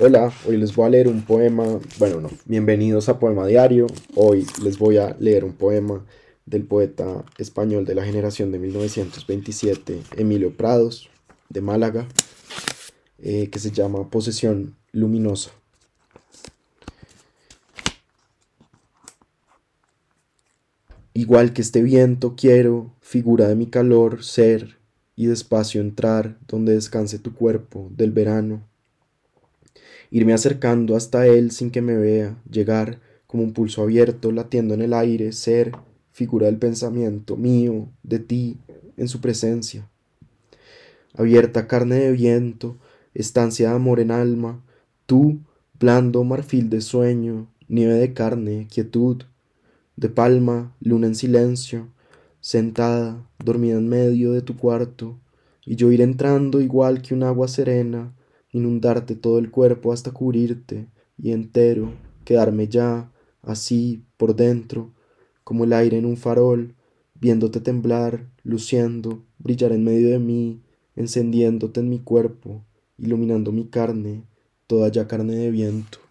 Hola, hoy les voy a leer un poema, bueno, no, bienvenidos a Poema Diario. Hoy les voy a leer un poema del poeta español de la generación de 1927, Emilio Prados, de Málaga, eh, que se llama Posesión Luminosa. Igual que este viento quiero, figura de mi calor, ser y despacio entrar donde descanse tu cuerpo del verano irme acercando hasta él sin que me vea, llegar como un pulso abierto latiendo en el aire, ser figura del pensamiento mío, de ti, en su presencia. Abierta carne de viento, estancia de amor en alma, tú, blando marfil de sueño, nieve de carne, quietud, de palma, luna en silencio, sentada, dormida en medio de tu cuarto, y yo ir entrando igual que un agua serena, inundarte todo el cuerpo hasta cubrirte y entero, quedarme ya, así, por dentro, como el aire en un farol, viéndote temblar, luciendo, brillar en medio de mí, encendiéndote en mi cuerpo, iluminando mi carne, toda ya carne de viento.